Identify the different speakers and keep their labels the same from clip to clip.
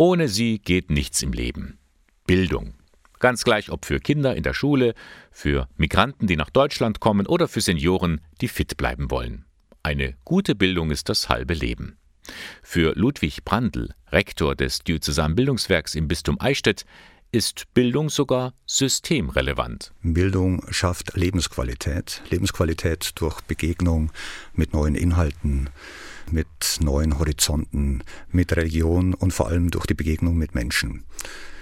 Speaker 1: Ohne sie geht nichts im Leben. Bildung. Ganz gleich ob für Kinder in der Schule, für Migranten, die nach Deutschland kommen oder für Senioren, die fit bleiben wollen. Eine gute Bildung ist das halbe Leben. Für Ludwig Brandl, Rektor des Diözesanbildungswerks im Bistum Eichstätt, ist Bildung sogar systemrelevant.
Speaker 2: Bildung schafft Lebensqualität. Lebensqualität durch Begegnung mit neuen Inhalten, mit neuen Horizonten, mit Religion und vor allem durch die Begegnung mit Menschen.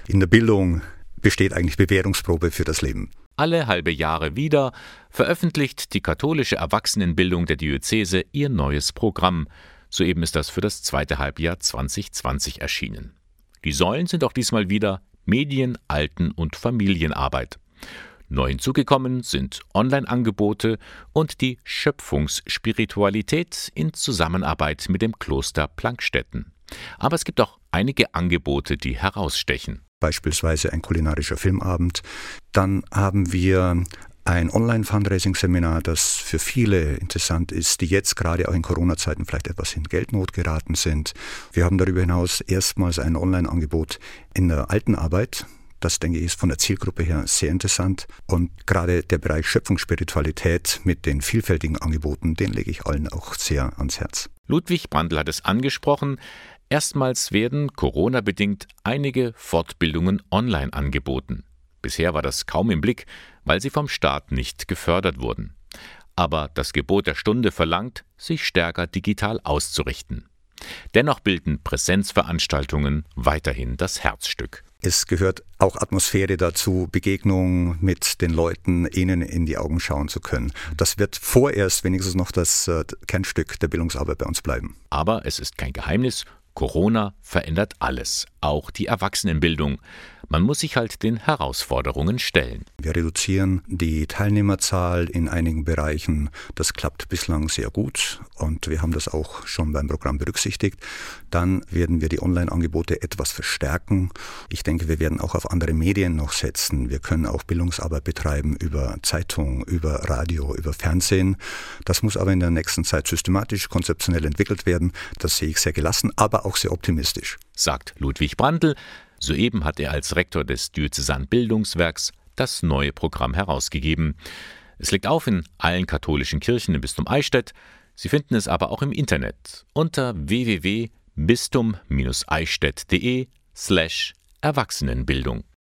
Speaker 2: In der Bildung besteht eigentlich Bewährungsprobe für das Leben.
Speaker 1: Alle halbe Jahre wieder veröffentlicht die katholische Erwachsenenbildung der Diözese ihr neues Programm. Soeben ist das für das zweite Halbjahr 2020 erschienen. Die Säulen sind auch diesmal wieder Medien, Alten- und Familienarbeit. Neu hinzugekommen sind Online-Angebote und die Schöpfungsspiritualität in Zusammenarbeit mit dem Kloster Plankstetten. Aber es gibt auch einige Angebote, die herausstechen.
Speaker 2: Beispielsweise ein kulinarischer Filmabend. Dann haben wir ein Online-Fundraising-Seminar, das für viele interessant ist, die jetzt gerade auch in Corona-Zeiten vielleicht etwas in Geldnot geraten sind. Wir haben darüber hinaus erstmals ein Online-Angebot in der alten Arbeit. Das, denke ich, ist von der Zielgruppe her sehr interessant. Und gerade der Bereich Schöpfungsspiritualität mit den vielfältigen Angeboten, den lege ich allen auch sehr ans Herz.
Speaker 1: Ludwig Brandl hat es angesprochen. Erstmals werden Corona-bedingt einige Fortbildungen online angeboten. Bisher war das kaum im Blick, weil sie vom Staat nicht gefördert wurden. Aber das Gebot der Stunde verlangt, sich stärker digital auszurichten. Dennoch bilden Präsenzveranstaltungen weiterhin das Herzstück.
Speaker 2: Es gehört auch Atmosphäre dazu, Begegnung mit den Leuten, ihnen in die Augen schauen zu können. Das wird vorerst wenigstens noch das äh, Kernstück der Bildungsarbeit bei uns bleiben.
Speaker 1: Aber es ist kein Geheimnis, Corona verändert alles, auch die Erwachsenenbildung. Man muss sich halt den Herausforderungen stellen.
Speaker 2: Wir reduzieren die Teilnehmerzahl in einigen Bereichen. Das klappt bislang sehr gut und wir haben das auch schon beim Programm berücksichtigt. Dann werden wir die Online-Angebote etwas verstärken. Ich denke, wir werden auch auf andere Medien noch setzen. Wir können auch Bildungsarbeit betreiben über Zeitung, über Radio, über Fernsehen. Das muss aber in der nächsten Zeit systematisch, konzeptionell entwickelt werden. Das sehe ich sehr gelassen, aber auch sehr optimistisch.
Speaker 1: Sagt Ludwig Brandl, Soeben hat er als Rektor des Diözesanbildungswerks das neue Programm herausgegeben. Es liegt auf in allen katholischen Kirchen im Bistum Eichstätt. Sie finden es aber auch im Internet unter www.bistum-eichstätt.de slash Erwachsenenbildung.